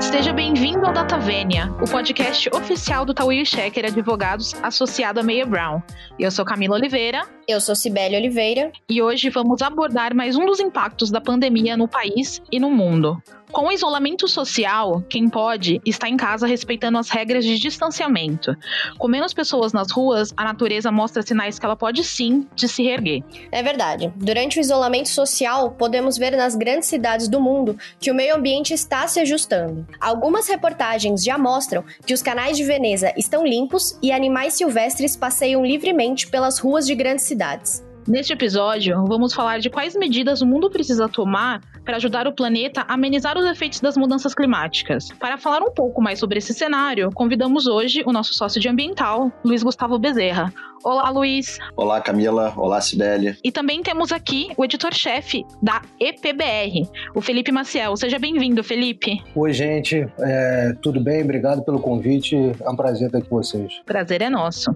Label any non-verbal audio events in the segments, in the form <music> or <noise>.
Seja bem-vindo ao Datavênia, o podcast oficial do Tauí Checker Advogados associado a Meia Brown. Eu sou Camila Oliveira. Eu sou Cibele Oliveira. E hoje vamos abordar mais um dos impactos da pandemia no país e no mundo. Com o isolamento social, quem pode está em casa respeitando as regras de distanciamento. Com menos pessoas nas ruas, a natureza mostra sinais que ela pode sim de se reerguer. É verdade. Durante o isolamento social, podemos ver nas grandes cidades do mundo que o meio ambiente está se ajustando. Algumas reportagens já mostram que os canais de Veneza estão limpos e animais silvestres passeiam livremente pelas ruas de grandes cidades. Neste episódio, vamos falar de quais medidas o mundo precisa tomar para ajudar o planeta a amenizar os efeitos das mudanças climáticas. Para falar um pouco mais sobre esse cenário, convidamos hoje o nosso sócio de ambiental, Luiz Gustavo Bezerra. Olá, Luiz. Olá, Camila. Olá, Sibeli. E também temos aqui o editor-chefe da EPBR, o Felipe Maciel. Seja bem-vindo, Felipe. Oi, gente. É, tudo bem? Obrigado pelo convite. É um prazer estar aqui com vocês. Prazer é nosso.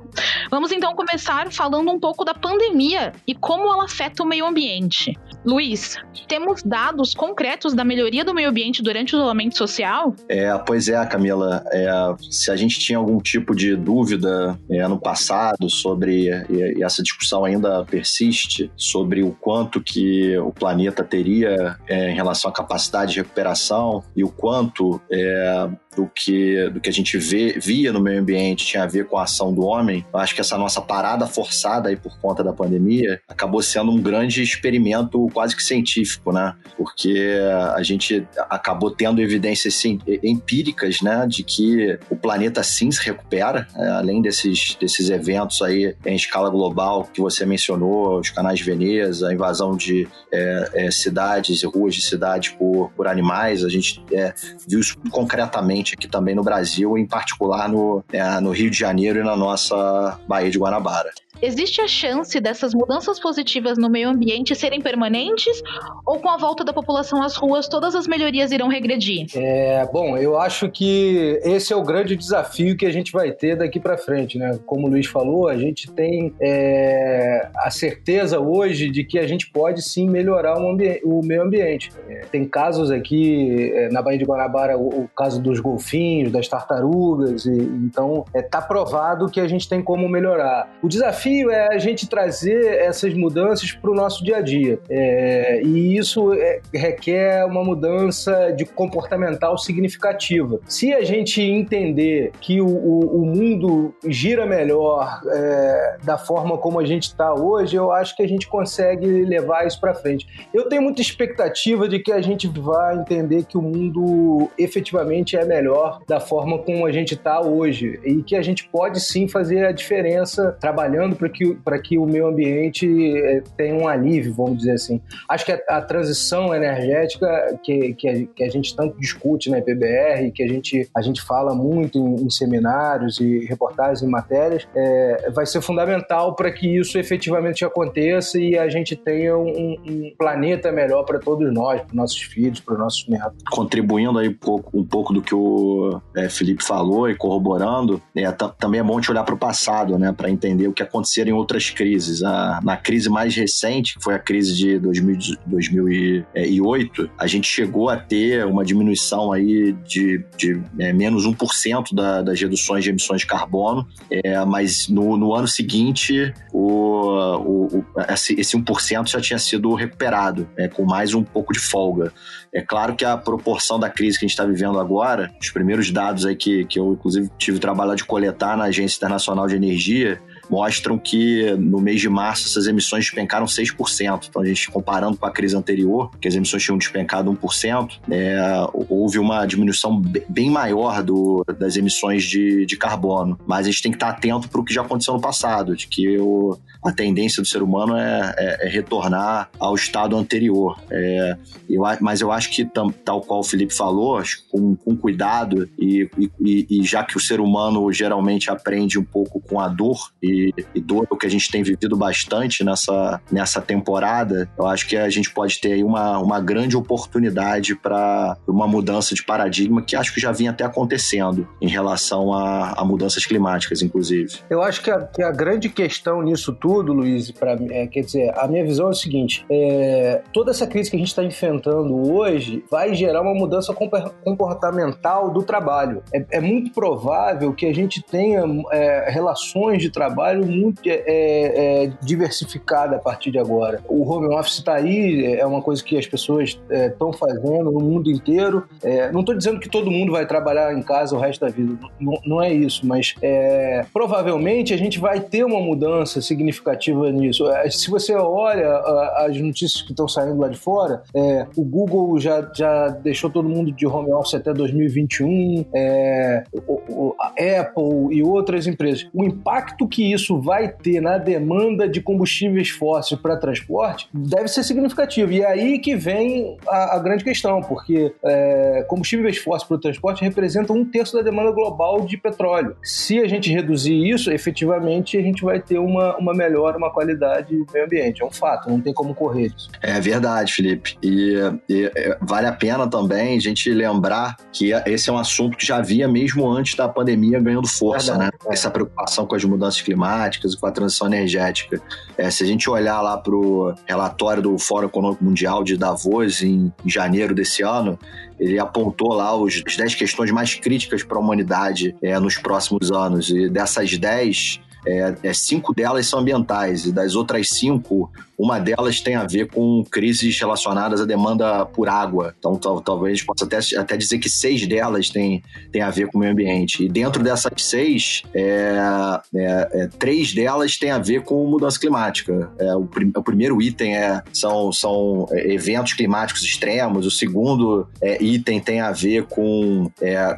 Vamos então começar falando um pouco da pandemia e como ela afeta o meio ambiente. Luiz, temos dados concretos da melhoria do meio ambiente durante o isolamento social? É, pois é, Camila. É, se a gente tinha algum tipo de dúvida é, no passado sobre, e, e, essa discussão ainda persiste, sobre o quanto que o planeta teria é, em relação à capacidade de recuperação e o quanto é, do que, do que a gente vê, via no meio ambiente tinha a ver com a ação do homem, eu acho que essa nossa parada forçada aí por conta da pandemia acabou sendo um grande experimento quase que científico, né? Porque a gente acabou tendo evidências sim, empíricas, né, de que o planeta sim se recupera, né? além desses, desses eventos aí em escala global que você mencionou, os canais de Veneza, a invasão de é, é, cidades e ruas de cidades por, por animais, a gente é, viu isso concretamente aqui também no Brasil, em particular no, é, no Rio de Janeiro e na nossa Baía de Guanabara. Existe a chance dessas mudanças positivas no meio ambiente serem permanentes ou com a volta da população às ruas todas as melhorias irão regredir? É, bom, eu acho que esse é o grande desafio que a gente vai ter daqui para frente, né? Como o Luiz falou, a gente tem é, a certeza hoje de que a gente pode sim melhorar o, o meio ambiente. É, tem casos aqui é, na Baía de Guanabara, o, o, caso dos golfinhos, das tartarugas, e, então está é, provado que a gente tem como melhorar. O desafio é a gente trazer essas mudanças para o nosso dia a dia. É, e isso é, requer uma mudança de comportamental significativa. Se a gente entender que o, o, o mundo gira melhor é, da forma como a gente está hoje, eu acho que a gente consegue levar isso para frente. Eu tenho muita expectativa de que a gente vai entender que o mundo efetivamente é melhor da forma como a gente está hoje e que a gente pode sim fazer a diferença trabalhando para que, que o meio ambiente eh, tenha um alívio, vamos dizer assim. Acho que a, a transição energética que, que a, que, a, gente tanto discute na IPBR, que a gente, a gente fala muito em, em seminários e reportagens e matérias, é, vai ser fundamental para que isso efetivamente aconteça e a gente tenha um, um planeta melhor para todos nós, para nossos filhos, para os nossos netos. Contribuindo aí um pouco, um pouco do que o é, Felipe falou e corroborando, é, também é bom te olhar para o passado, né, para entender o que aconteceu em outras crises. A, na crise mais recente, que foi a crise de 2000, 2008, a gente chegou a ter uma diminuição aí de, de é, menos 1% da, das reduções de emissões de carbono, é, mas no, no ano seguinte o, o, o, esse, esse 1% já tinha sido recuperado, é, com mais um pouco de folga. É claro que a proporção da crise que a gente está vivendo agora, os primeiros dados aí que, que eu, inclusive, tive o trabalho de coletar na Agência Internacional de Energia, mostram que no mês de março essas emissões despencaram 6%. Então, a gente comparando com a crise anterior, que as emissões tinham despencado 1%, é, houve uma diminuição bem maior do, das emissões de, de carbono. Mas a gente tem que estar atento para o que já aconteceu no passado, de que o, a tendência do ser humano é, é, é retornar ao estado anterior. É, eu, mas eu acho que, tal qual o Felipe falou, com, com cuidado, e, e, e já que o ser humano geralmente aprende um pouco com a dor e e, dor, o que a gente tem vivido bastante nessa, nessa temporada, eu acho que a gente pode ter aí uma, uma grande oportunidade para uma mudança de paradigma que acho que já vinha até acontecendo em relação a, a mudanças climáticas, inclusive. Eu acho que a, que a grande questão nisso tudo, Luiz, para é, quer dizer, a minha visão é o seguinte: é, toda essa crise que a gente está enfrentando hoje vai gerar uma mudança comportamental do trabalho. É, é muito provável que a gente tenha é, relações de trabalho muito é, é, diversificadas a partir de agora. O home office está aí, é uma coisa que as pessoas estão fazendo no mundo inteiro. não estou dizendo que todo mundo vai trabalhar em casa o resto da vida, não, não é isso, mas provavelmente a gente vai ter uma mudança significativa nisso. Se você olha as notícias que estão saindo lá de fora, o Google já, já deixou todo mundo de home office até 2021, é, o, o, a Apple e outras empresas. O impacto que isso vai ter na demanda de combustíveis fósseis para transporte deve ser significativo. E é aí que vem a, a grande questão, porque é, combustíveis fósseis para o transporte representam um terço da demanda global de petróleo. Se a gente reduzir isso, efetivamente a gente vai ter uma, uma melhora, uma qualidade do meio ambiente. É um fato, não tem como correr disso. É verdade, Felipe. E, e vale a pena também a gente lembrar que esse é um assunto que já havia mesmo antes da pandemia ganhando força, verdade, né? É. Essa preocupação com as mudanças climáticas e com a transição energética. É, se a gente olhar lá para o relatório do Fórum Econômico Mundial de Davos em, em janeiro desse ano, ele apontou lá os, as 10 questões mais críticas para a humanidade é, nos próximos anos. E dessas 10, é, é, cinco delas são ambientais e das outras cinco, uma delas tem a ver com crises relacionadas à demanda por água. Então, tal, talvez possa até, até dizer que seis delas têm, têm a ver com o meio ambiente. E dentro dessas seis, é, é, é três delas têm a ver com mudança climática. É, o, prim, o, primeiro item é, são, são eventos climáticos extremos, o segundo item tem a ver com,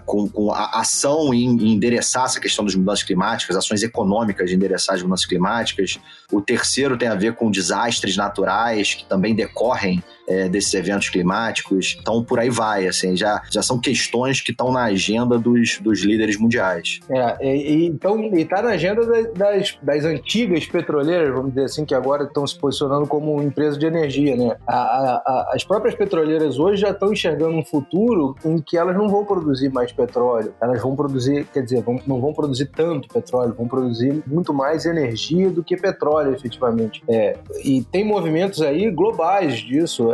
com, com a ação em, em endereçar essa questão das mudanças climáticas, ações econômicas de endereçar as mudanças climáticas. O terceiro tem a ver com desastres naturais que também decorrem é, desses eventos climáticos. Então, por aí vai, assim, já, já são questões que estão na agenda dos, dos líderes mundiais. É, e, então, e tá na agenda das, das antigas petroleiras, vamos dizer assim, que agora estão se posicionando como empresa de energia, né? A, a, as próprias petroleiras hoje já estão enxergando um futuro em que elas não vão produzir mais petróleo, elas vão produzir, quer dizer, vão, não vão produzir tanto petróleo, vão produzir muito mais energia do que petróleo, efetivamente. É, e tem movimentos aí globais disso,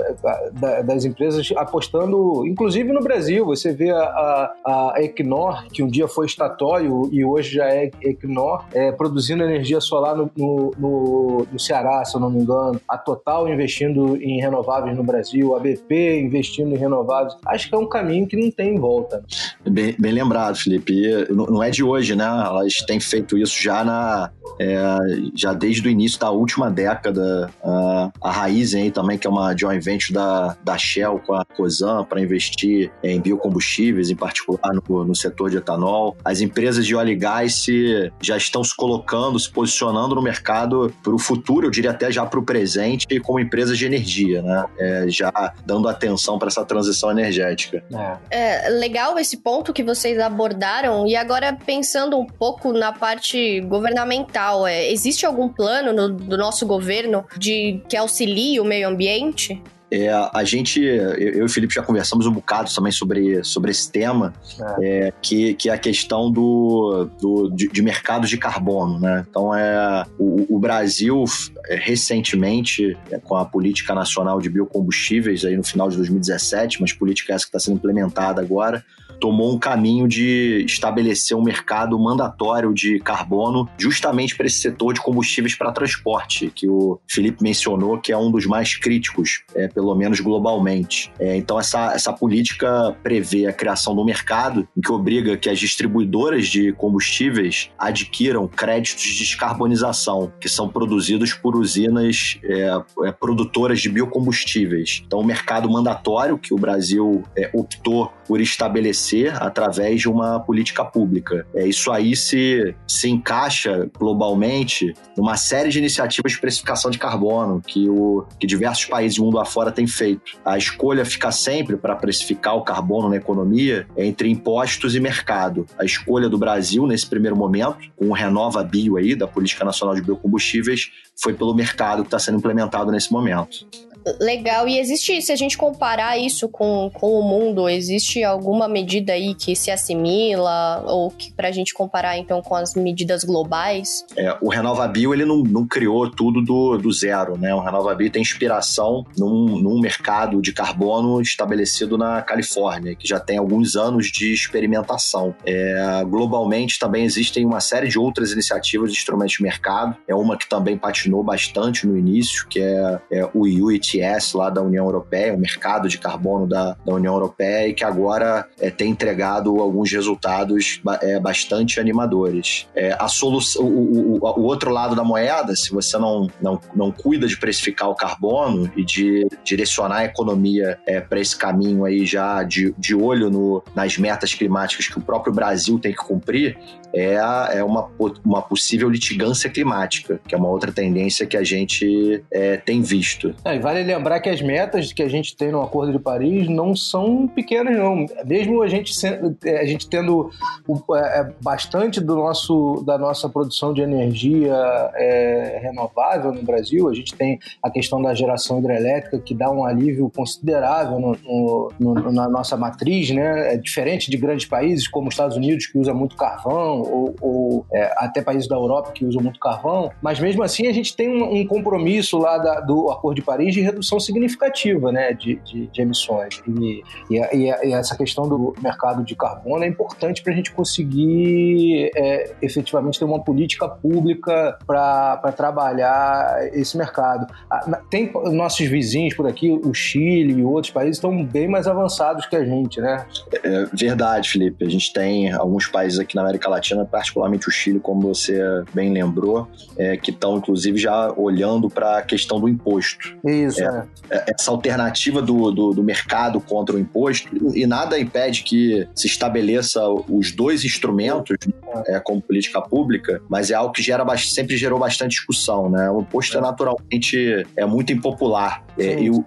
das empresas apostando, inclusive no Brasil. Você vê a, a, a Equinor, que um dia foi estatório e hoje já é Equinor, é, produzindo energia solar no, no, no, Ceará, se eu não me engano. A Total investindo em renováveis no Brasil, a BP investindo em renováveis. Acho que é um caminho que não tem volta. Bem, bem lembrado, Felipe. E não é de hoje, né? Elas têm feito isso já na é, já desde o início da última década. A, a Raizen também, que é uma joint venture da, da Shell com a Cosan para investir em biocombustíveis, em particular no, no setor de etanol. As empresas de óleo e gás se, já estão se colocando, se posicionando no mercado para o futuro, eu diria até já para o presente, como empresas de energia, né? É, já dando atenção para essa transição energética. É. é legal esse ponto que vocês abordaram e agora pensando um pouco na parte governamental, é, existe algum plano no, do nosso governo de que auxilie o meio ambiente? É, a gente, eu e o Felipe já conversamos um bocado também sobre, sobre esse tema, é. É, que, que é a questão do, do, de, de mercados de carbono. Né? Então, é, o, o Brasil, é, recentemente, é, com a Política Nacional de Biocombustíveis, aí no final de 2017, mas política essa que está sendo implementada agora, tomou um caminho de estabelecer um mercado mandatório de carbono justamente para esse setor de combustíveis para transporte, que o Felipe mencionou que é um dos mais críticos, é, pelo menos globalmente. É, então, essa, essa política prevê a criação do mercado que obriga que as distribuidoras de combustíveis adquiram créditos de descarbonização, que são produzidos por usinas é, é produtoras de biocombustíveis. Então, o mercado mandatório que o Brasil é, optou por estabelecer acontecer através de uma política pública. É, isso aí se, se encaixa globalmente numa série de iniciativas de precificação de carbono que, o, que diversos países do mundo afora têm feito. A escolha fica sempre para precificar o carbono na economia entre impostos e mercado. A escolha do Brasil, nesse primeiro momento, com o Renova Bio aí, da Política Nacional de Biocombustíveis, foi pelo mercado que está sendo implementado nesse momento legal. E existe, se a gente comparar isso com, com o mundo, existe alguma medida aí que se assimila ou que pra gente comparar então com as medidas globais? É, o RenovaBio, ele não, não criou tudo do, do zero, né? O RenovaBio tem inspiração num, num mercado de carbono estabelecido na Califórnia, que já tem alguns anos de experimentação. É, globalmente também existem uma série de outras iniciativas de instrumentos de mercado. É uma que também patinou bastante no início, que é, é o UIT Lá da União Europeia, o mercado de carbono da, da União Europeia, e que agora é, tem entregado alguns resultados é, bastante animadores. É, a solução, o, o, o, outro lado da moeda, se você não, não, não cuida de precificar o carbono e de direcionar a economia é, para esse caminho aí já de, de olho no, nas metas climáticas que o próprio Brasil tem que cumprir, é, é uma, uma possível litigância climática, que é uma outra tendência que a gente é, tem visto. É, e vale lembrar que as metas que a gente tem no Acordo de Paris não são pequenas, não. Mesmo a gente, é, a gente tendo é, é, bastante do nosso, da nossa produção de energia é, renovável no Brasil, a gente tem a questão da geração hidrelétrica, que dá um alívio considerável no, no, no, na nossa matriz, né? É diferente de grandes países como os Estados Unidos, que usa muito carvão, ou, ou é, até países da Europa que usam muito carvão, mas mesmo assim a gente tem um, um compromisso lá da, do Acordo de Paris de redução significativa né, de, de, de emissões. E, e, e, essa questão do mercado de carbono é importante para a gente conseguir é, efetivamente ter uma política pública para trabalhar esse mercado. Tem nossos vizinhos por aqui, o Chile e outros países estão bem mais avançados que a gente, né? É verdade, Felipe. A gente tem alguns países aqui na América Latina Latina, particularmente o Chile, como você bem lembrou, é, que estão inclusive já olhando para a questão do imposto. Isso. É, é. Essa alternativa do, do, do, mercado contra o imposto, e nada impede que se estabeleça os dois instrumentos é, como política pública, mas é algo que gera, sempre gerou bastante discussão. Né? O imposto é, naturalmente é muito impopular. É, e, o,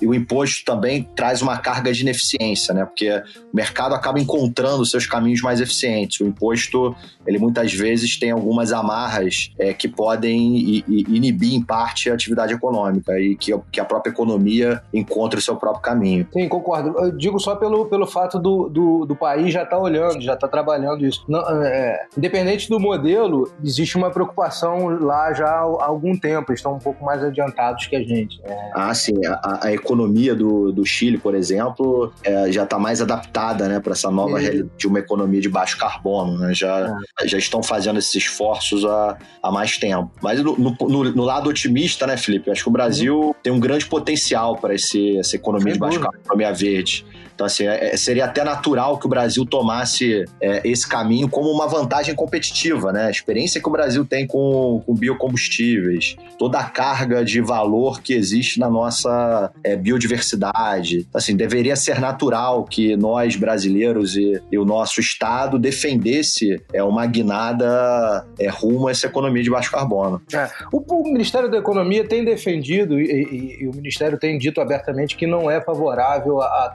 e, o, imposto também traz uma carga de ineficiência, né? porque o mercado acaba encontrando seus caminhos mais eficientes. O imposto ele muitas vezes tem algumas amarras é, que podem inibir em parte a atividade econômica e que, que a própria economia encontre o seu próprio caminho. Sim, concordo. Eu digo só pelo, pelo fato do, do, do país já estar tá olhando, já estar tá trabalhando isso. Não, é, independente do modelo, existe uma preocupação lá já há algum tempo, estão um pouco mais adiantados que a gente. É. Ah, sim. A, a, economia do, do Chile, por exemplo, é, já está mais adaptada né, para essa nova realidade de uma economia de baixo carbono. Né? Já já, é. já estão fazendo esses esforços há, há mais tempo. Mas no, no, no lado otimista, né, Felipe? Eu acho que o Brasil uhum. tem um grande potencial para essa economia Sem de baixo carbono, economia verde. Então, assim, é, é, seria até natural que o Brasil tomasse é, esse caminho como uma vantagem competitiva, né? A experiência que o Brasil tem com, com biocombustíveis, toda a carga de valor que existe na nossa é, biodiversidade. Então, assim, deveria ser natural que nós, brasileiros e, e o nosso Estado defendesse é, uma guinada é, rumo a essa economia de baixo carbono. É. O, o, Ministério da Economia tem defendido e, e, e, o Ministério tem dito abertamente que não é favorável à, à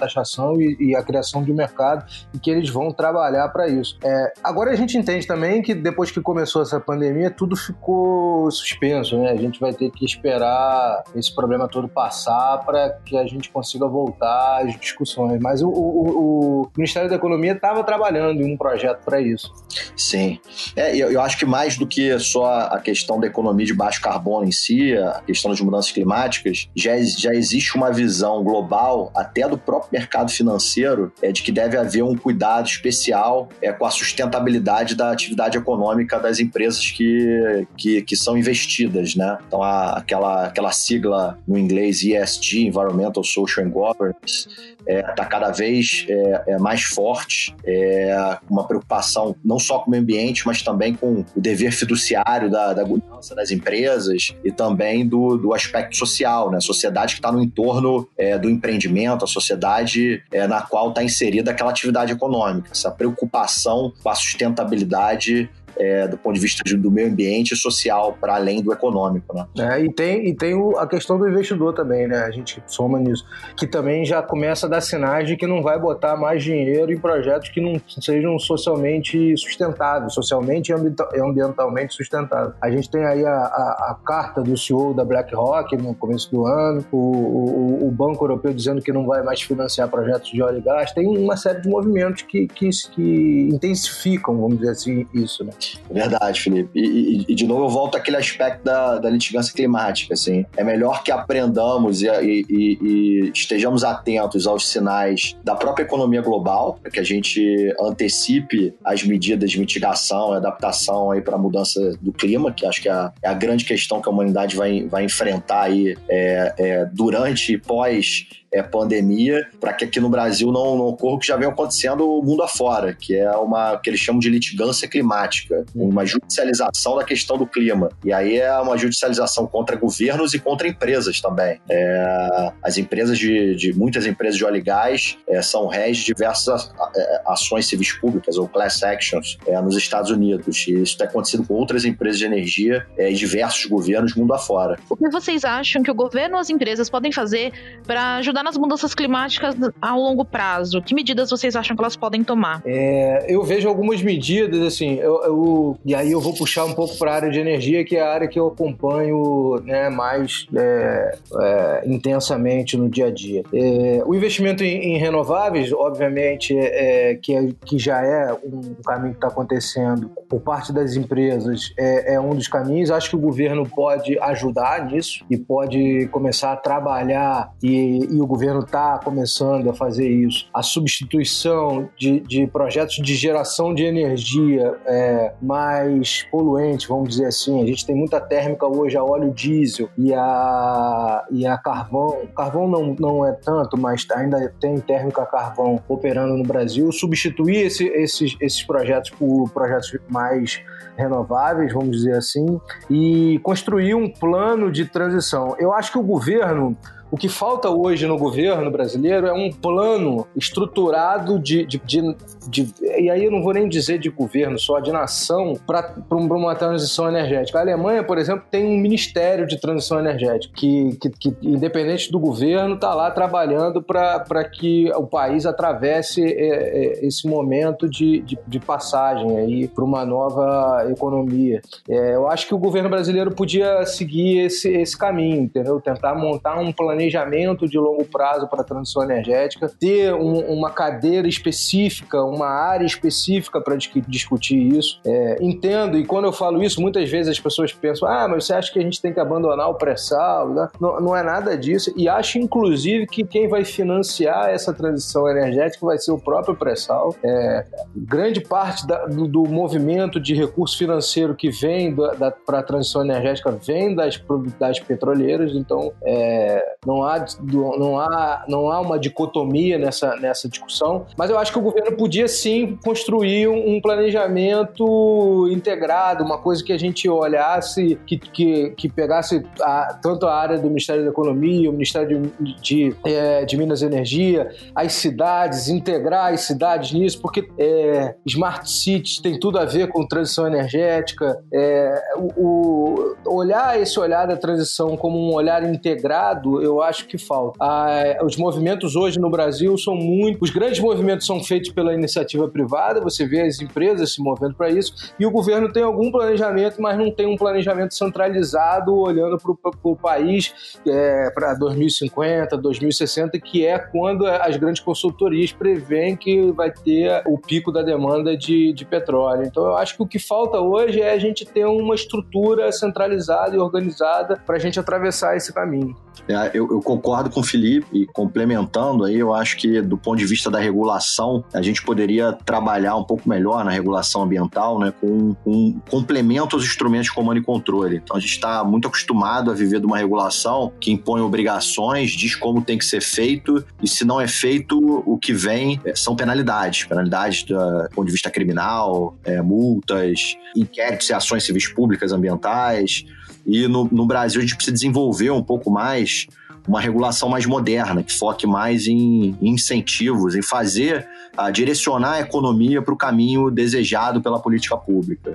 taxação e, e, a criação de um mercado e que eles vão trabalhar para isso. É, agora a gente entende também que depois que começou essa pandemia, tudo ficou suspenso, né? A gente vai ter que esperar esse problema todo passar para que a gente consiga voltar às discussões. Mas o, o, o Ministério da Economia estava trabalhando em um projeto para isso. Sim. É, eu, eu acho que mais do que só a questão da economia de baixo carbono em si, a questão das mudanças climáticas, já, já existe uma visão global, até do próprio mercado financeiro financeiro é de que deve haver um cuidado especial é, com a sustentabilidade da atividade econômica das empresas que, que, que são investidas, né? Então, a, aquela, aquela sigla no inglês ESG, Environmental, Social and Governance, está é, tá cada vez é, é mais forte, é, uma preocupação não só com o meio ambiente, mas também com o dever fiduciário da, da governança das empresas e também do, do aspecto social, né? Sociedade que está no entorno é, do empreendimento, a sociedade é, na qual está inserida aquela atividade econômica, essa preocupação com a sustentabilidade é, do ponto de vista do meio ambiente e social, para além do econômico. Né? É, e tem, e tem o, a questão do investidor também, né? A gente soma nisso, que também já começa a dar sinais de que não vai botar mais dinheiro em projetos que não sejam socialmente sustentáveis, socialmente e ambientalmente sustentáveis. A gente tem aí a, a, a carta do CEO da BlackRock no começo do ano, o, o, o, Banco Europeu dizendo que não vai mais financiar projetos de óleo e gás. Tem uma série de movimentos que, que, que intensificam, vamos dizer assim, isso, né? Verdade, Felipe. E, e, e, de novo eu volto àquele aspecto da, da litigância climática. Assim. É melhor que aprendamos e, e, estejamos atentos aos sinais da própria economia global, que a gente antecipe as medidas de mitigação e adaptação para a mudança do clima, que acho que é a, é a, grande questão que a humanidade vai, vai enfrentar aí é, é, durante e pós é, pandemia, para que aqui no Brasil não, não ocorra o que já vem acontecendo o mundo afora, que é uma que eles chamam de litigância climática, uma judicialização da questão do clima. E aí é uma judicialização contra governos e contra empresas também. É, as empresas de, de, muitas empresas de óleo e gás é, são réis de diversas é, ações civis públicas ou class actions é, nos Estados Unidos. E isso tem acontecido com outras empresas de energia é, e diversos governos mundo afora. O que vocês acham que o governo ou as empresas podem fazer para ajudar nas mudanças climáticas a longo prazo? Que medidas vocês acham que elas podem tomar? É, eu vejo algumas medidas, assim, eu, eu, e aí eu vou puxar um pouco para a área de energia, que é a área que eu acompanho né, mais é, é, intensamente no dia a dia. É, o investimento em, em renováveis, obviamente, é, é, que, que já é um caminho que está acontecendo por parte das empresas, é, um dos caminhos. Acho que o governo pode ajudar nisso e pode começar a trabalhar e, e o governo está começando a fazer isso, a substituição de, de projetos de geração de energia é, mais poluentes, vamos dizer assim. A gente tem muita térmica hoje a óleo diesel e a, e a carvão. Carvão não, não é tanto, mas ainda tem térmica a carvão operando no Brasil. Substituir esse, esses, esses projetos por projetos mais renováveis, vamos dizer assim, e construir um plano de transição. Eu acho que o governo o que falta hoje no governo brasileiro é um plano estruturado de, de, de, de e aí eu não vou nem dizer de governo, só de nação, para uma transição energética. A Alemanha, por exemplo, tem um ministério de transição energética que, que, que independente do governo, está lá trabalhando para que o país atravesse é, é, esse momento de, de, de passagem aí para uma nova economia. É, eu acho que o governo brasileiro podia seguir esse, esse caminho, entendeu? Tentar montar um planejamento planejamento de longo prazo para a transição energética, ter um, uma cadeira específica, uma área específica para discutir isso. É, entendo, e quando eu falo isso, muitas vezes as pessoas pensam: ah, mas você acha que a gente tem que abandonar o pré-sal? Não, não é nada disso. E acho, inclusive, que quem vai financiar essa transição energética vai ser o próprio pré-sal. É, grande parte da, do, do, movimento de recurso financeiro que vem para a transição energética vem das, das petroleiras, então é, não há, não há, não há uma dicotomia nessa, nessa discussão, mas eu acho que o governo podia sim construir um, planejamento integrado, uma coisa que a gente olhasse, que, que, que pegasse a, tanto a área do Ministério da Economia, o Ministério de, de, é, de Minas e Energia, as cidades, integrar as cidades nisso, porque é, Smart Cities tem tudo a ver com transição energética, é, o, o, olhar esse olhar da transição como um olhar integrado, eu acho que falta. Ah, os movimentos hoje no Brasil são muito. Os grandes movimentos são feitos pela iniciativa privada, você vê as empresas se movendo para isso, e o governo tem algum planejamento, mas não tem um planejamento centralizado olhando para o país é, para 2050, 2060, que é quando as grandes consultorias preveem que vai ter o pico da demanda de, de petróleo. Então, eu acho que o que falta hoje é a gente ter uma estrutura centralizada e organizada para a gente atravessar esse caminho. É, eu, eu, concordo com o Felipe e complementando aí, eu acho que do ponto de vista da regulação, a gente poderia trabalhar um pouco melhor na regulação ambiental, né, com um complemento aos instrumentos de comando e controle. Então a gente está muito acostumado a viver de uma regulação que impõe obrigações, diz como tem que ser feito e se não é feito, o que vem é, são penalidades, penalidades do ponto de vista criminal, é, multas, inquéritos e ações civis públicas ambientais. E no, no Brasil a gente precisa desenvolver um pouco mais uma regulação mais moderna, que foque mais em incentivos, em fazer, a direcionar a economia para o caminho desejado pela política pública.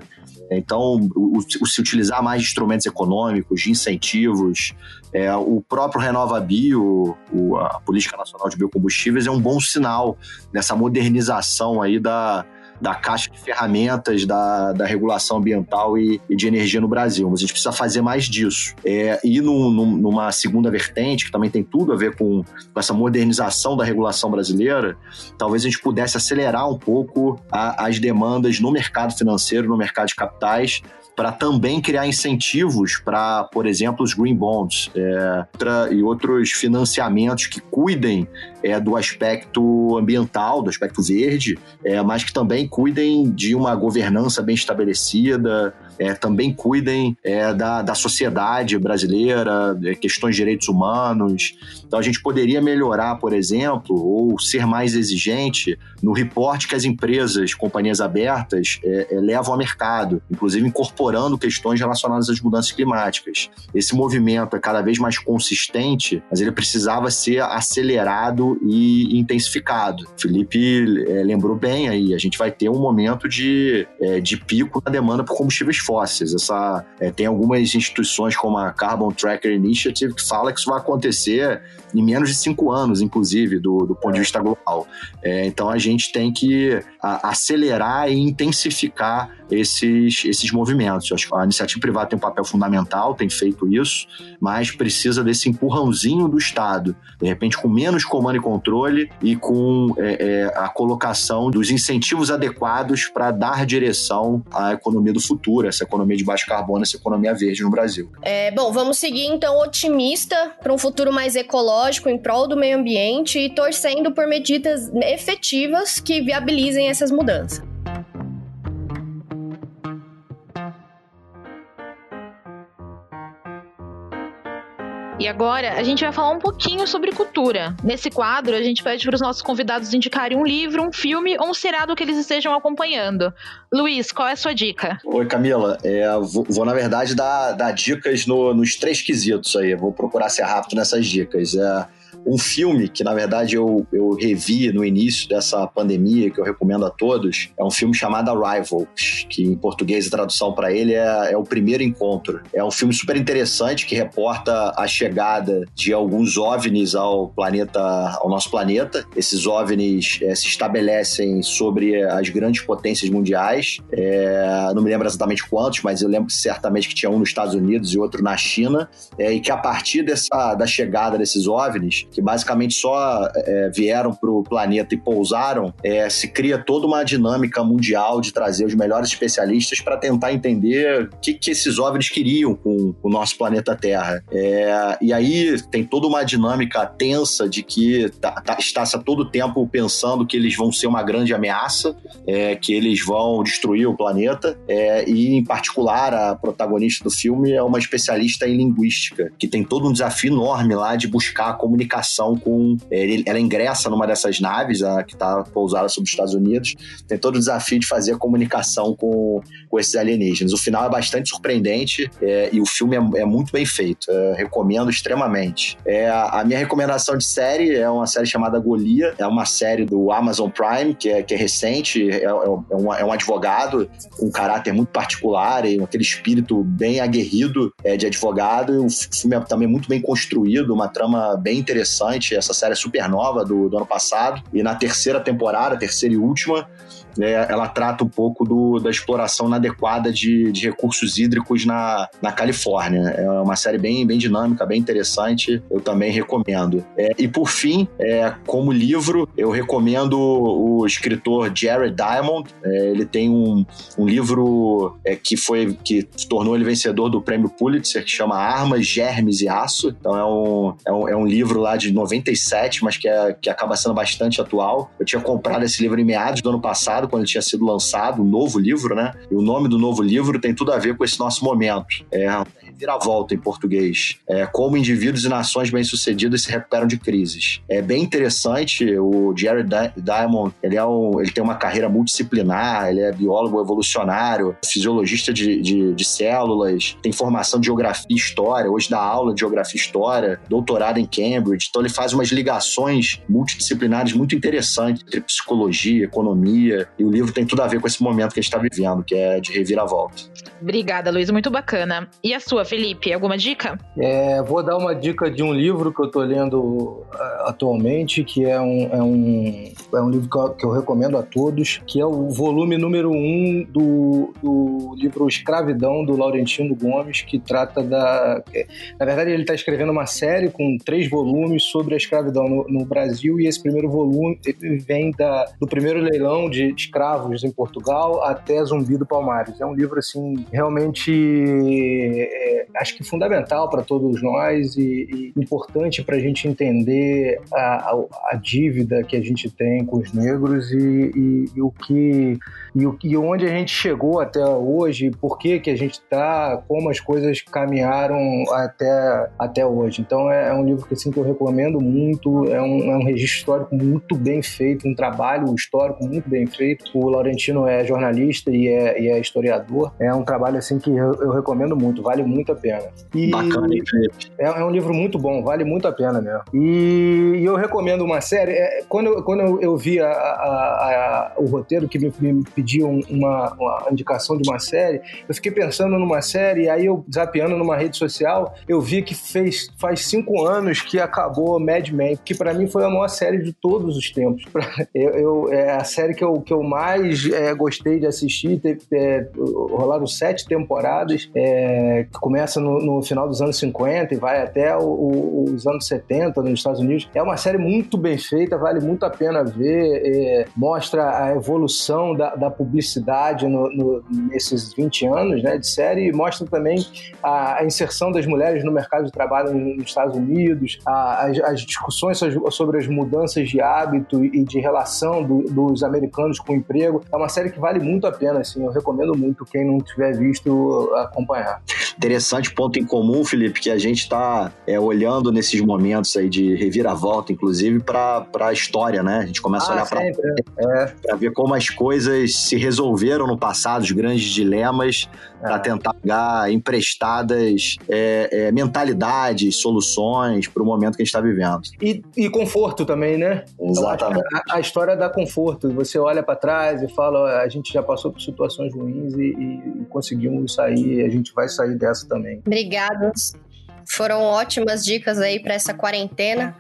Então, o, o, se utilizar mais instrumentos econômicos, de incentivos, é, o próprio Renova Bio, a Política Nacional de Biocombustíveis, é um bom sinal dessa modernização aí da, da caixa de ferramentas da, da regulação ambiental e, e, de energia no Brasil. Mas a gente precisa fazer mais disso. É, e numa segunda vertente, que também tem tudo a ver com, com, essa modernização da regulação brasileira, talvez a gente pudesse acelerar um pouco a, as demandas no mercado financeiro, no mercado de capitais, para também criar incentivos para, por exemplo, os green bonds é, e outros financiamentos que cuidem é, do aspecto ambiental, do aspecto verde, é, mas que também cuidem de uma governança bem estabelecida, é, também cuidem é, da, da sociedade brasileira, é, questões de direitos humanos. Então a gente poderia melhorar, por exemplo, ou ser mais exigente no reporte que as empresas, companhias abertas, é, é, levam ao mercado, inclusive incorporando questões relacionadas às mudanças climáticas. Esse movimento é cada vez mais consistente, mas ele precisava ser acelerado e intensificado. Felipe é, lembrou bem aí, a gente vai ter um momento de, de pico na demanda por combustíveis fósseis. Essa, é, tem algumas instituições como a Carbon Tracker Initiative que fala que isso vai acontecer em menos de cinco anos, inclusive, do, do ponto de vista global. É, então a gente tem que a, acelerar e intensificar esses, esses movimentos. Acho que a iniciativa privada tem um papel fundamental, tem feito isso, mas precisa desse empurrãozinho do Estado, de repente com menos comando e controle e com é, é, a colocação dos incentivos adequados para dar direção à economia do futuro, essa economia de baixo carbono, essa economia verde no Brasil. É, bom, vamos seguir então otimista para um futuro mais ecológico em prol do meio ambiente e torcendo por medidas efetivas que viabilizem essas mudanças. E agora a gente vai falar um pouquinho sobre cultura. Nesse quadro, a gente pede para os nossos convidados indicarem um livro, um filme ou um seriado que eles estejam acompanhando. Luiz, qual é a sua dica? Oi, Camila. É, vou, vou, na verdade, dar, dar dicas no, nos três quesitos aí. Vou procurar ser rápido nessas dicas. É, um filme que, na verdade, eu, eu revi no início dessa pandemia, que eu recomendo a todos, é um filme chamado Arrival, que em português a tradução para ele é, é O Primeiro Encontro. É um filme super interessante que reporta a chegada de alguns OVNIs ao planeta, ao nosso planeta. Esses OVNIs é, se estabelecem sobre as grandes potências mundiais. É, não me lembro exatamente quantos, mas eu lembro certamente que tinha um nos Estados Unidos e outro na China, é, e que a partir dessa, da chegada desses OVNIs, que basicamente só é, vieram para o planeta e pousaram, é, se cria toda uma dinâmica mundial de trazer os melhores especialistas para tentar entender o que, que esses OVNIs queriam com o nosso planeta Terra. É, e aí tem toda uma dinâmica tensa de que tá, tá, está-se a todo tempo pensando que eles vão ser uma grande ameaça, é, que eles vão destruir o planeta, é, e em particular a protagonista do filme é uma especialista em linguística, que tem todo um desafio enorme lá de buscar a comunicação comunicação com. Ele, ela ingressa numa dessas naves, a, que está pousada sobre os Estados Unidos, tem todo o desafio de fazer a comunicação com, com esses alienígenas. O final é bastante surpreendente é, e o filme é, é muito bem feito. É, recomendo extremamente. É, a, minha recomendação de série é uma série chamada Golia, é uma série do Amazon Prime, que é, que é recente, é, é, um, é um advogado com um caráter muito particular e aquele espírito bem aguerrido é, de advogado. O filme é também muito bem construído, uma trama bem interessante interessante. Essa série é super nova do, do ano passado. E na terceira temporada, terceira e última, né, ela trata um pouco do, da exploração inadequada de, de recursos hídricos na, na Califórnia. É uma série bem, bem dinâmica, bem interessante, eu também recomendo. É, e por fim, é, como livro, eu recomendo o escritor Jared Diamond. É, ele tem um, um livro é, que foi que tornou ele vencedor do prêmio Pulitzer, que chama Armas, Germes e Aço. Então é um, é um, é um livro lá de 97, mas que, é, que acaba sendo bastante atual. Eu tinha comprado esse livro em meados do ano passado, quando ele tinha sido lançado, um novo livro, né? E o nome do novo livro tem tudo a ver com esse nosso momento. É Reviravolta em português. É, como indivíduos e nações bem-sucedidas se recuperam de crises. É bem interessante. O Jared Diamond, ele, é um, ele tem uma carreira multidisciplinar, ele é biólogo evolucionário, fisiologista de, de, de células, tem formação de geografia e história, hoje dá aula de geografia e história, doutorado em Cambridge. Então ele faz umas ligações multidisciplinares muito interessantes entre psicologia, economia, e o livro tem tudo a ver com esse momento que a gente está vivendo, que é de reviravolta. Obrigada, Luiz, muito bacana. E a sua, Felipe, alguma dica? É, vou dar uma dica de um livro que eu estou lendo uh, atualmente, que é um, é um, é um livro que eu, que eu, recomendo a todos, que é o volume número um do, do livro Escravidão, do Laurentino Gomes, que trata da... Na verdade, ele está escrevendo uma série com três volumes sobre a escravidão no, no Brasil, e esse primeiro volume vem da, do primeiro leilão de escravos em Portugal até Zumbi do Palmares. É um livro, assim, realmente é, acho que fundamental para todos nós e, e importante para a gente entender a, a, a, dívida que a gente tem com os negros e, e, e o que e, onde a gente chegou até hoje, por que que a gente está, como as coisas caminharam até, até hoje. Então é, é, um livro que, assim, que eu recomendo muito, é um, é um registro histórico muito bem feito, um trabalho histórico muito bem feito. O Laurentino é jornalista e é, e é historiador. É um trabalho assim que eu, eu recomendo muito, vale muito a pena. E Bacana, hein, é, é, um livro muito bom, vale muito a pena mesmo. E, e eu recomendo uma série. É, quando, quando eu, eu vi a, a, a, o roteiro que me, me pediam uma, uma, indicação de uma série, eu fiquei pensando numa série, e aí eu zapeando numa rede social, eu vi que fez, faz cinco anos que acabou Mad Men, que para mim foi a maior série de todos os tempos. <laughs> Eu, eu, é a série que eu, que eu mais é, gostei de assistir, teve, é, rolaram sete temporadas, é, que começa no, no, final dos anos 50 e vai até o, o, os anos 70 nos Estados Unidos. É uma série muito bem feita, vale muito a pena ver, é, mostra a evolução da, da publicidade no, no, nesses 20 anos né, de série e mostra também a, a, inserção das mulheres no mercado de trabalho nos Estados Unidos, a, as, as, discussões sobre as mudanças de hábito e de relação do, dos americanos com o emprego. É uma série que vale muito a pena, assim, eu recomendo muito quem não tiver visto acompanhar. Interessante ponto em comum, Felipe, que a gente está é, olhando nesses momentos aí de reviravolta, inclusive, para a história, né? A gente começa ah, a olhar para é. ver como as coisas se resolveram no passado, os grandes dilemas, é. para tentar pegar emprestadas é, é, mentalidades, soluções para o momento que a gente está vivendo. E, e, conforto também, né? Exatamente. A, a, história dá conforto. Você olha para trás e fala: a gente já passou por situações ruins e, e, e conseguimos sair, a gente vai sair dessa também. Obrigados. Foram ótimas dicas aí para essa quarentena.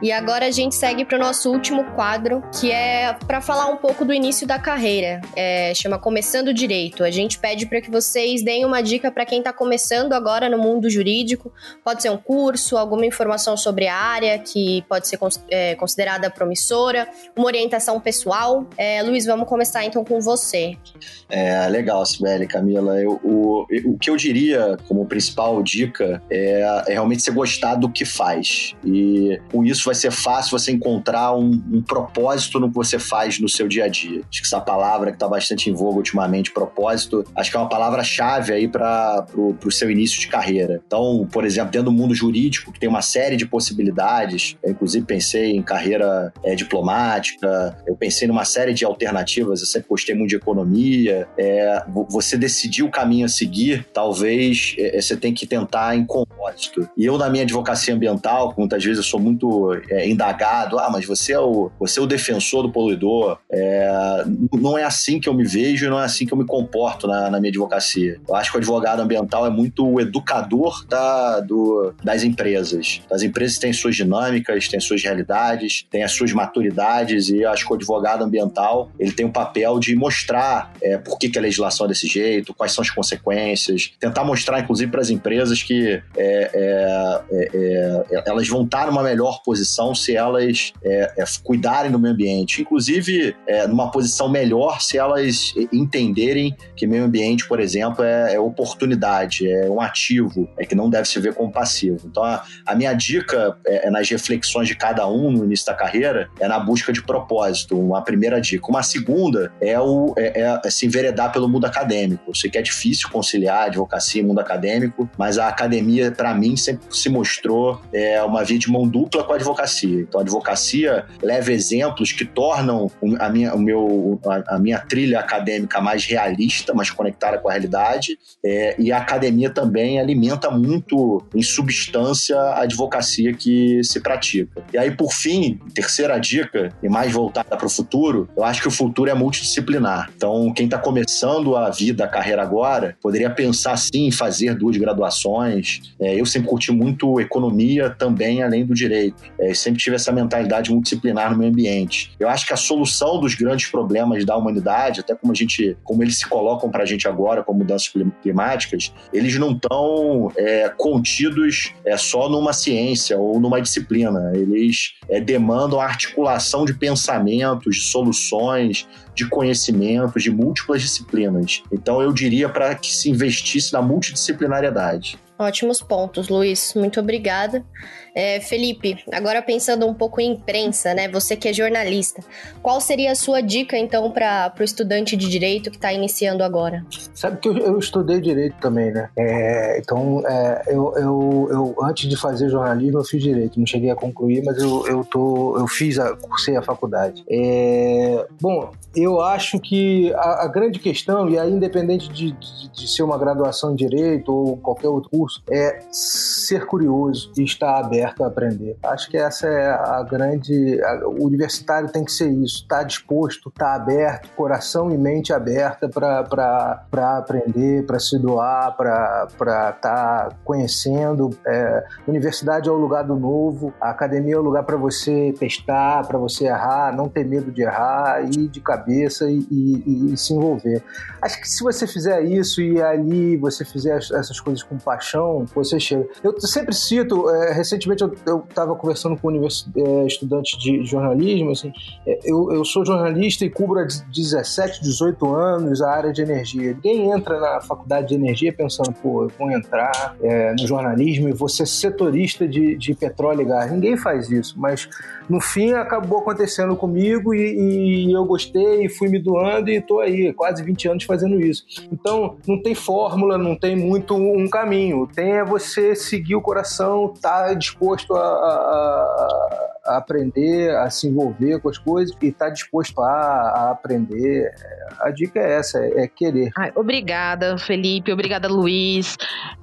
E agora a gente segue para o nosso último quadro, que é para falar um pouco do início da carreira. É, chama Começando Direito. A gente pede para que vocês deem uma dica para quem está começando agora no mundo jurídico. Pode ser um curso, alguma informação sobre a área que pode ser é, considerada promissora, uma orientação pessoal. É, Luiz, vamos começar então com você. É legal, Sibeli, Camila. Eu, o, o que eu diria como principal dica é, é realmente você gostar do que faz. E com isso vai ser fácil você encontrar um, um, propósito no que você faz no seu dia a dia. Acho que essa palavra que está bastante em voga ultimamente, propósito, acho que é uma palavra-chave aí para o seu início de carreira. Então, por exemplo, dentro do mundo jurídico, que tem uma série de possibilidades, eu inclusive pensei em carreira é, diplomática, eu pensei numa série de alternativas, eu sempre gostei muito de economia. É, você decidir o caminho a seguir, talvez é, você tem que tentar em propósito. E eu, na minha advocacia ambiental, muitas vezes eu sou muito é, indagado, ah, mas você é o, você é o defensor do poluidor. É, não é assim que eu me vejo, não é assim que eu me comporto na, na minha advocacia. Eu acho que o advogado ambiental é muito o educador da, do, das empresas. As empresas têm suas dinâmicas, têm suas realidades, têm as suas maturidades e eu acho que o advogado ambiental ele tem o papel de mostrar é, por que, que a legislação é desse jeito, quais são as consequências, tentar mostrar, inclusive, para as empresas que é, é, é, é, elas vão estar numa melhor melhor posição se elas é, é, cuidarem do meio ambiente. Inclusive, é, numa posição melhor se elas entenderem que meio ambiente, por exemplo, é, é, oportunidade, é um ativo, é que não deve se ver como passivo. Então, a, a minha dica é, é nas reflexões de cada um no início da carreira é na busca de propósito, uma primeira dica. Uma segunda é, o, é, é, se enveredar pelo mundo acadêmico. Eu sei que é difícil conciliar advocacia e mundo acadêmico, mas a academia, para mim, sempre se mostrou é, uma via de mão dupla com a advocacia. Então, a advocacia leva exemplos que tornam a minha, o meu, a minha trilha acadêmica mais realista, mais conectada com a realidade, é, e a academia também alimenta muito em substância a advocacia que se pratica. E aí, por fim, terceira dica, e mais voltada para o futuro, eu acho que o futuro é multidisciplinar. Então, quem está começando a vida, a carreira agora, poderia pensar sim em fazer duas graduações. É, eu sempre curti muito economia também, além do direito. É, sempre tive essa mentalidade multidisciplinar no meio ambiente. Eu acho que a solução dos grandes problemas da humanidade, até como a gente, como eles se colocam para a gente agora, como mudanças climáticas, eles não estão é, contidos é, só numa ciência ou numa disciplina. Eles é, demandam a articulação de pensamentos, de soluções, de conhecimentos, de múltiplas disciplinas. Então eu diria para que se investisse na multidisciplinariedade. Ótimos pontos, Luiz. Muito obrigada. É, Felipe, agora pensando um pouco em imprensa, né? Você que é jornalista, qual seria a sua dica então para o estudante de direito que está iniciando agora? Sabe que eu, eu, estudei direito também, né? É, então, é, eu, eu, eu, antes de fazer jornalismo, eu fiz direito. Não cheguei a concluir, mas eu, eu, tô, eu fiz, a, cursei a faculdade. É, bom, eu acho que a, a, grande questão, e aí independente de, de, de ser uma graduação em direito ou qualquer outro curso, curso é ser curioso e estar aberto a aprender. Acho que essa é a grande. A, o universitário tem que ser isso, estar tá disposto, estar tá aberto, coração e mente aberta para aprender, para se doar, para estar tá conhecendo. É, universidade é o lugar do novo, a academia é o lugar para você testar, para você errar, não ter medo de errar, ir de cabeça e, e, e se envolver. Acho que se você fizer isso e ali você fizer essas coisas com paixão, você chega. Eu sempre cito, é, recentemente eu estava conversando com um é, estudante de jornalismo, assim, é, eu, eu sou jornalista e cubro há 17, 18 anos a área de energia. Ninguém entra na faculdade de energia pensando, pô, eu vou entrar é, no jornalismo e vou ser setorista de, de petróleo e gás. Ninguém faz isso, mas no fim acabou acontecendo comigo e, e eu gostei e fui me doando e estou aí, quase 20 anos fazendo isso. Então, não tem fórmula, não tem muito um caminho tem é você seguir o coração, estar tá disposto a, a, a, aprender, a se envolver com as coisas e estar tá disposto a, a, aprender. A dica é essa, é, é querer. Ai, obrigada, Felipe. Obrigada, Luiz.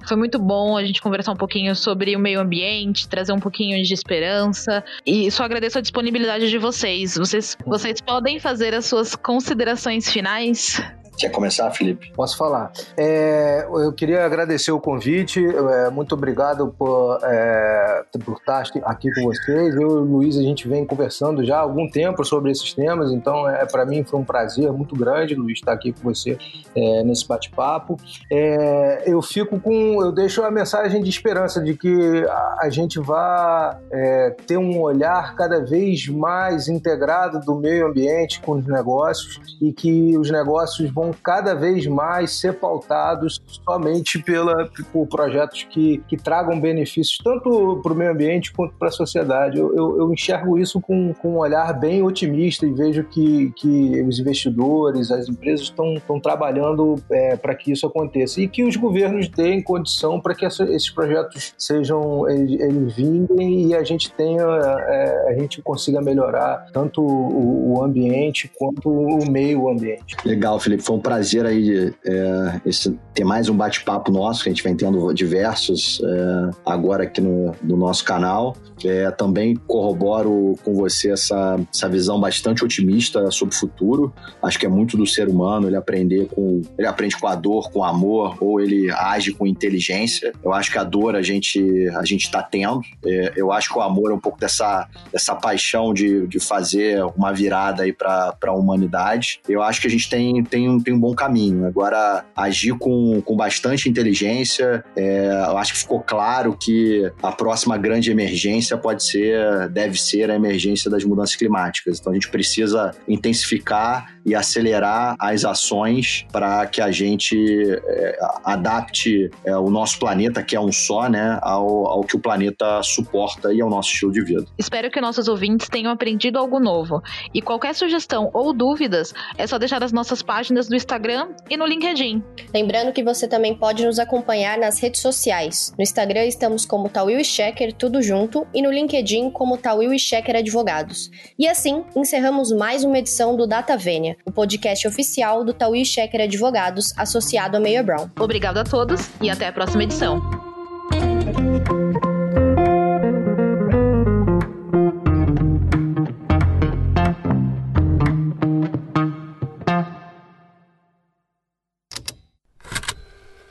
Foi muito bom a gente conversar um pouquinho sobre o meio ambiente, trazer um pouquinho de esperança. E só agradeço a disponibilidade de vocês. Vocês, vocês podem fazer as suas considerações finais? Quer começar, Felipe? Posso falar. É, eu queria agradecer o convite. É, muito obrigado por, é, por estar aqui com vocês. Eu e o Luiz, a gente vem conversando já há algum tempo sobre esses temas, então é, para mim foi um prazer muito grande, Luiz, estar aqui com você é, nesse bate-papo. É, eu fico com. Eu deixo a mensagem de esperança de que a, a gente vá é, ter um olhar cada vez mais integrado do meio ambiente com os negócios e que os negócios vão cada vez mais ser pautados somente pela, por projetos que, que tragam benefícios tanto para o meio ambiente quanto para a sociedade. Eu, eu, eu, enxergo isso com, com um olhar bem otimista e vejo que, que os investidores, as empresas estão trabalhando é, para que isso aconteça e que os governos deem condição para que essa, esses projetos sejam eles, eles vinguem e a gente tenha é, a gente consiga melhorar tanto o, o ambiente quanto o meio ambiente. Legal, Felipe. Foi um prazer aí é, esse, ter mais um bate-papo nosso, que a gente vem tendo diversos é, agora aqui no, no nosso canal. É, também corroboro com você essa, essa visão bastante otimista sobre o futuro. Acho que é muito do ser humano ele aprender com. Ele aprende com a dor, com amor, ou ele age com inteligência. Eu acho que a dor a gente a gente está tendo. É, eu acho que o amor é um pouco dessa, dessa paixão de, de fazer uma virada aí para a humanidade. Eu acho que a gente tem, tem, tem um bom caminho. Agora, agir com, com bastante inteligência, é, eu acho que ficou claro que a próxima grande emergência pode ser, deve ser a emergência das mudanças climáticas. Então a gente precisa intensificar e acelerar as ações para que a gente é, adapte é, o nosso planeta, que é um só, né, ao, ao que o planeta suporta e ao nosso estilo de vida. Espero que nossos ouvintes tenham aprendido algo novo. E qualquer sugestão ou dúvidas, é só deixar nas nossas páginas do Instagram e no LinkedIn. Lembrando que você também pode nos acompanhar nas redes sociais. No Instagram estamos como Tawil e Checker, tudo junto, e no LinkedIn como Tawil e Checker Advogados. E assim, encerramos mais uma edição do Data Vênia o podcast oficial do Tauí Checker Advogados, associado a Mayor Brown. Obrigado a todos e até a próxima edição.